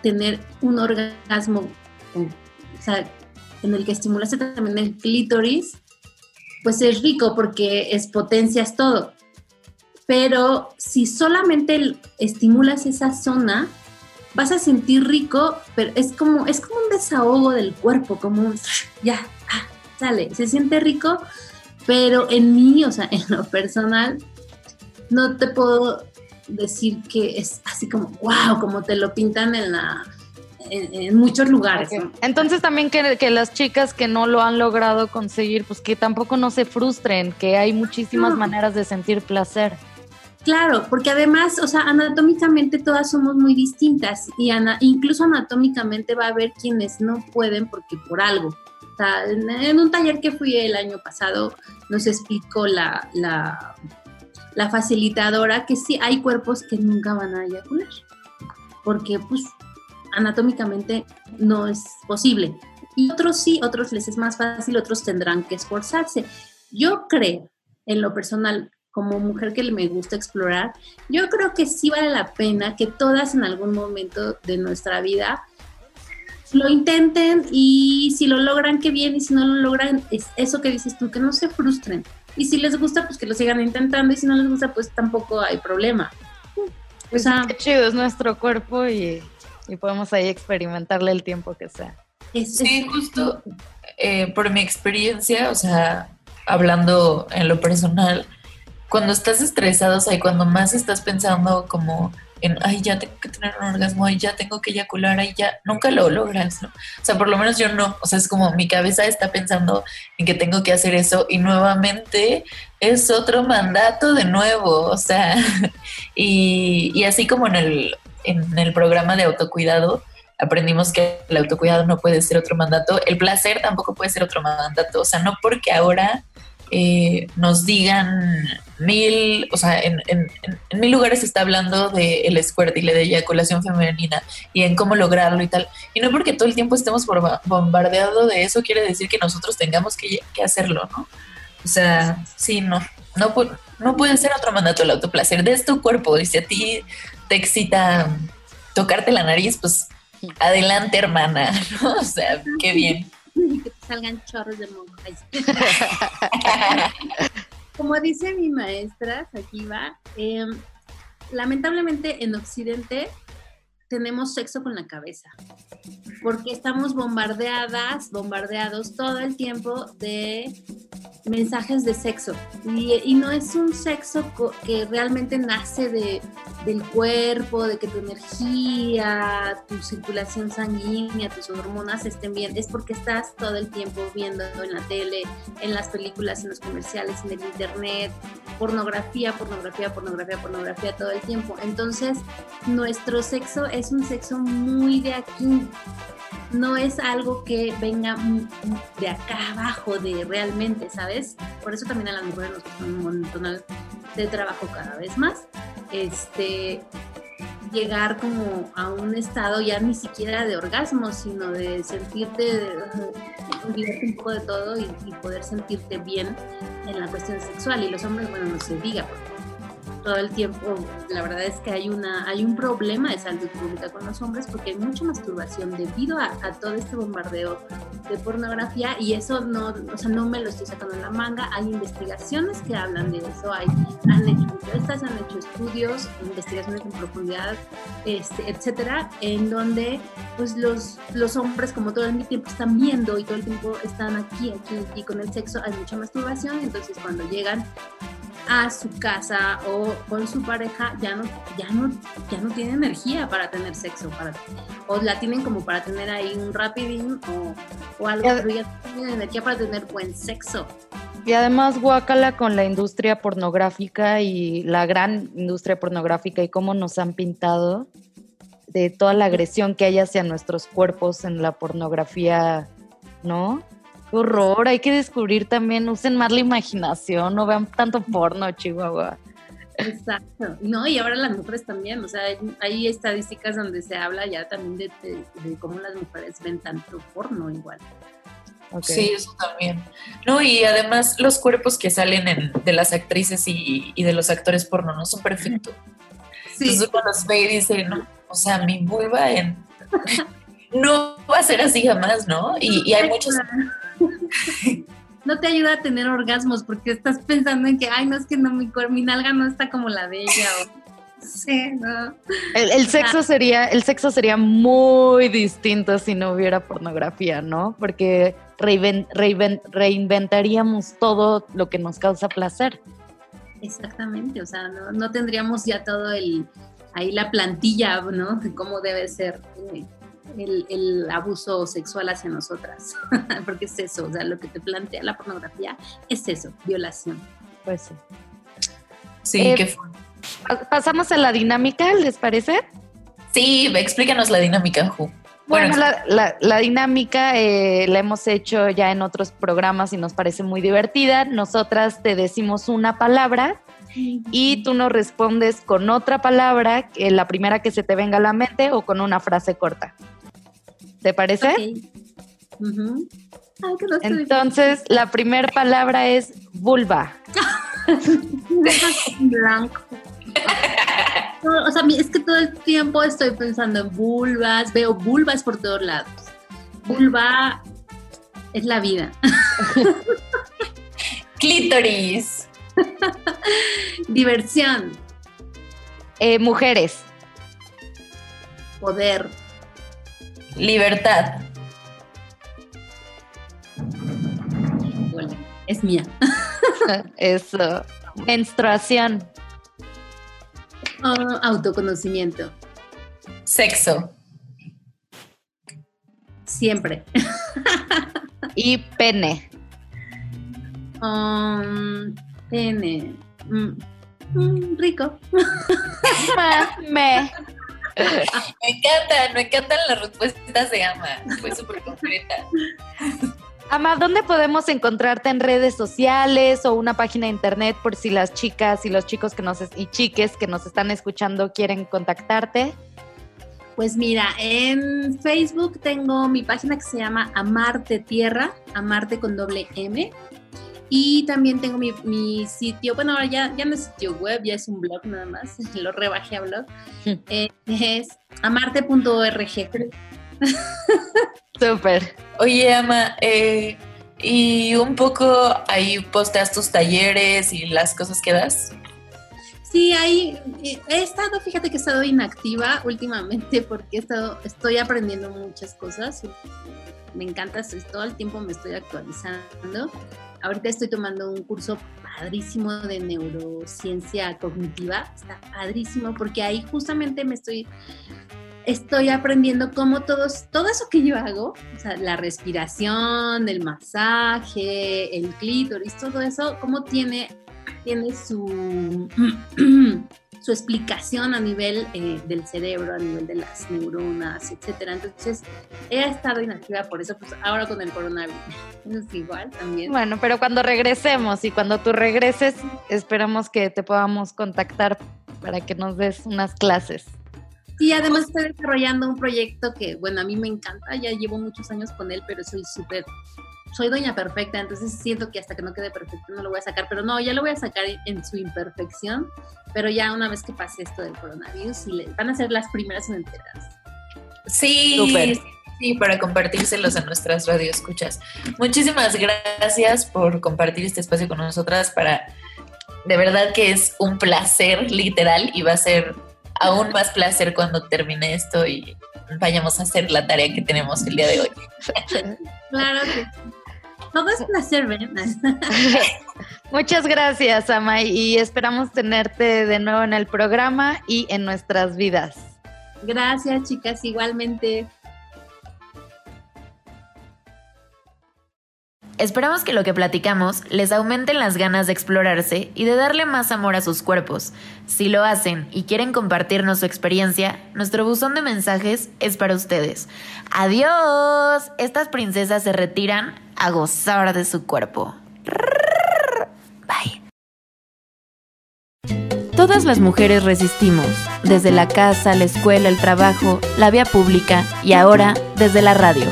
tener un orgasmo, o sea, en el que estimulaste también el clítoris, pues es rico porque es potencias todo. Pero si solamente estimulas esa zona, vas a sentir rico, pero es como, es como un desahogo del cuerpo, como un, ya, ah, sale, se siente rico, pero en mí, o sea, en lo personal, no te puedo decir que es así como, wow, como te lo pintan en la... En, en muchos lugares. ¿no? Entonces también que, que las chicas que no lo han logrado conseguir, pues que tampoco no se frustren, que hay muchísimas No. maneras de sentir placer. Claro, porque además, o sea, anatómicamente todas somos muy distintas y ana- incluso anatómicamente va a haber quienes no pueden porque por algo. O sea, en, en un taller que fui el año pasado nos explicó la, la, la facilitadora que sí hay cuerpos que nunca van a eyacular, porque pues anatómicamente no es posible. Y otros sí, otros les es más fácil, otros tendrán que esforzarse. Yo creo, en lo personal, como mujer que me gusta explorar, yo creo que sí vale la pena que todas en algún momento de nuestra vida lo intenten y si lo logran, qué bien, y si no lo logran, es eso que dices tú, que no se frustren. Y si les gusta, pues que lo sigan intentando, y si no les gusta, pues tampoco hay problema. Pues qué chido, es nuestro cuerpo y, y podemos ahí experimentarle el tiempo que sea. Sí, justo eh, por mi experiencia, o sea, hablando en lo personal, cuando estás estresado, o sea, y cuando más estás pensando como en, ay, ya tengo que tener un orgasmo, ay, ya tengo que eyacular, ay, ya, nunca lo logras, ¿no? O sea, por lo menos yo no, o sea, es como mi cabeza está pensando en que tengo que hacer eso y nuevamente es otro mandato de nuevo, o sea, y, y así como en el, en el programa de autocuidado, aprendimos que el autocuidado no puede ser otro mandato, el placer tampoco puede ser otro mandato, o sea, no porque ahora eh, nos digan mil, o sea, en, en- mil lugares se está hablando del el squirt y de eyaculación femenina y en cómo lograrlo y tal. Y no porque todo el tiempo estemos bomba- bombardeado de eso quiere decir que nosotros tengamos que, hacerlo, ¿no? O sea, sí, no, no, no puede ser otro mandato el autoplacer. Es tu cuerpo si a ti te excita tocarte la nariz, pues adelante, hermana, ¿no? O sea, qué bien. Y que te salgan chorros de moco. Como dice mi maestra, aquí va, em, lamentablemente en Occidente tenemos sexo con la cabeza, porque estamos bombardeadas, bombardeados todo el tiempo de mensajes de sexo. Y, y no es un sexo que realmente nace de, del cuerpo, de que tu energía, tu circulación sanguínea, tus hormonas estén bien. Es porque estás todo el tiempo viendo en la tele, en las películas, en los comerciales, en el internet, pornografía, pornografía, pornografía, pornografía todo el tiempo. Entonces, nuestro sexo es un sexo muy de aquí. No es algo que venga de acá abajo, de realmente, ¿sabes? Por eso también a las mujeres nos cuesta un montón de trabajo cada vez más. Este, llegar como a un estado ya ni siquiera de orgasmo, sino de sentirte, olvidarte un poco de todo y, y poder sentirte bien en la cuestión sexual. Y los hombres, bueno, no se diga, porque todo el tiempo, la verdad es que hay, una, hay un problema de salud pública con los hombres porque hay mucha masturbación debido a, a todo este bombardeo de pornografía y eso no, o sea, no me lo estoy sacando en la manga, hay investigaciones que hablan de eso, hay, han hecho encuestas, han hecho estudios, investigaciones en profundidad, este, etcétera, en donde pues los, los hombres como todo el tiempo están viendo y todo el tiempo están aquí, aquí, y con el sexo hay mucha masturbación, entonces cuando llegan a su casa o con su pareja ya no ya no ya no tiene energía para tener sexo para o la tienen como para tener ahí un rapidín o, o algo Ya- pero ya no tienen energía para tener buen sexo Y además, guácala con la industria pornográfica y la gran industria pornográfica y cómo nos han pintado de toda la agresión que hay hacia nuestros cuerpos en la pornografía, ¿no? Horror, hay que descubrir también, usen más la imaginación, no vean tanto porno, Chihuahua. exacto no y ahora las mujeres también o sea hay, hay estadísticas donde se habla ya también de, de- de cómo las mujeres ven tanto porno igual Sí, eso también. No, y además los cuerpos que salen en- de las actrices y, y de los actores porno no son perfectos. Entonces uno los ve y dice, no, o sea, mi vulva en... no va a ser así jamás, ¿no? Y, y hay muchos... no te ayuda a tener orgasmos porque estás pensando en que ay no es que no mi, mi nalga no está como la de ella o sí no El, el sexo sería, el sexo sería muy distinto si no hubiera pornografía, ¿no? Porque reinventaríamos todo lo que nos causa placer. Exactamente, o sea, no, no tendríamos ya todo el, ahí la plantilla, ¿no? De cómo debe ser eh, el, el abuso sexual hacia nosotras, porque es eso, o sea, lo que te plantea la pornografía es eso, violación. Pues sí. Sí, Eh, que fue. Pa- Pasamos a la dinámica, ¿les parece? Sí, explícanos la dinámica, Ju. Bueno, la, la- la dinámica eh, la hemos hecho ya en otros programas y nos parece muy divertida. Nosotras te decimos una palabra y tú nos respondes con otra palabra, eh, la primera que se te venga a la mente o con una frase corta. ¿Te parece? Ujú. Ay, que no estoy- Entonces, la primera palabra es vulva. blanco. No, o sea, es que todo el tiempo estoy pensando en vulvas, veo vulvas por todos lados. Vulva es la vida. Clítoris. Diversión, Eh, mujeres. poder, Libertad. Es mía. Eso. Menstruación. Ah, autoconocimiento. Sexo. Siempre. Y pene. Um, Mm, mm, rico. Me. Me encantan, me encantan las respuestas de Ama. Fue súper completa. Ama, ¿dónde podemos encontrarte en redes sociales o una página de internet por si las chicas y los chicos que nos y chiques que nos están escuchando quieren contactarte? Pues mira, en Facebook tengo mi página que se llama Amarte Tierra, Amarte con doble M. Y también tengo mi, mi sitio, bueno, ahora ya, ya no es sitio web, ya es un blog nada más, lo rebajé a blog. Eh, es amarte.org. Súper. Oye, Ama, eh, y un poco ahí posteas tus talleres y las cosas que das. Sí, ahí eh, he estado, fíjate que he estado inactiva últimamente porque he estado, estoy aprendiendo muchas cosas. Me encanta, todo el tiempo me estoy actualizando. Ahorita estoy tomando un curso padrísimo de neurociencia cognitiva. Está padrísimo porque ahí justamente me estoy, estoy aprendiendo cómo todos, todo eso que yo hago, o sea, la respiración, el masaje, el clítoris, todo eso, cómo tiene tiene su, su explicación a nivel eh, del cerebro, a nivel de las neuronas, etcétera. Entonces, he estado inactiva por eso, pues ahora con el coronavirus es igual también. Bueno, pero cuando regresemos y cuando tú regreses, esperamos que te podamos contactar para que nos des unas clases. Y además estoy desarrollando un proyecto que, bueno, a mí me encanta, ya llevo muchos años con él, pero soy súper, soy doña perfecta, entonces siento que hasta que no quede perfecto no lo voy a sacar, pero no, ya lo voy a sacar en su imperfección, pero ya una vez que pase esto del coronavirus, y van a ser las primeras en enteras. Sí, Súper. sí, para compartírselos a nuestras radioescuchas. Muchísimas gracias por compartir este espacio con nosotras. Para de verdad que es un placer, literal, y va a ser aún más placer cuando termine esto y vayamos a hacer la tarea que tenemos el día de hoy. Claro que sí. Todo es placer, ¿ven? Muchas gracias, Ama, y esperamos tenerte de nuevo en el programa y en nuestras vidas. Gracias, chicas, igualmente. Esperamos que lo que platicamos les aumente las ganas de explorarse y de darle más amor a sus cuerpos. Si lo hacen y quieren compartirnos su experiencia, nuestro buzón de mensajes es para ustedes. ¡Adiós! Estas princesas se retiran a gozar de su cuerpo. Bye. Todas las mujeres resistimos, desde la casa, la escuela, el trabajo, la vía pública y ahora desde la radio.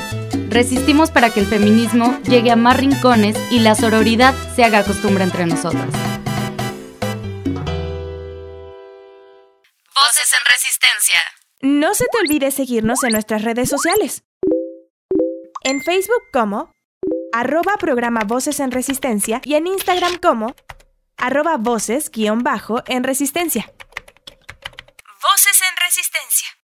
Resistimos para que el feminismo llegue a más rincones y la sororidad se haga costumbre entre nosotras. Voces en resistencia. No se te olvide seguirnos en nuestras redes sociales. En Facebook como arroba programa Voces en Resistencia y en Instagram como arroba voces guion bajo en resistencia. Voces en Resistencia.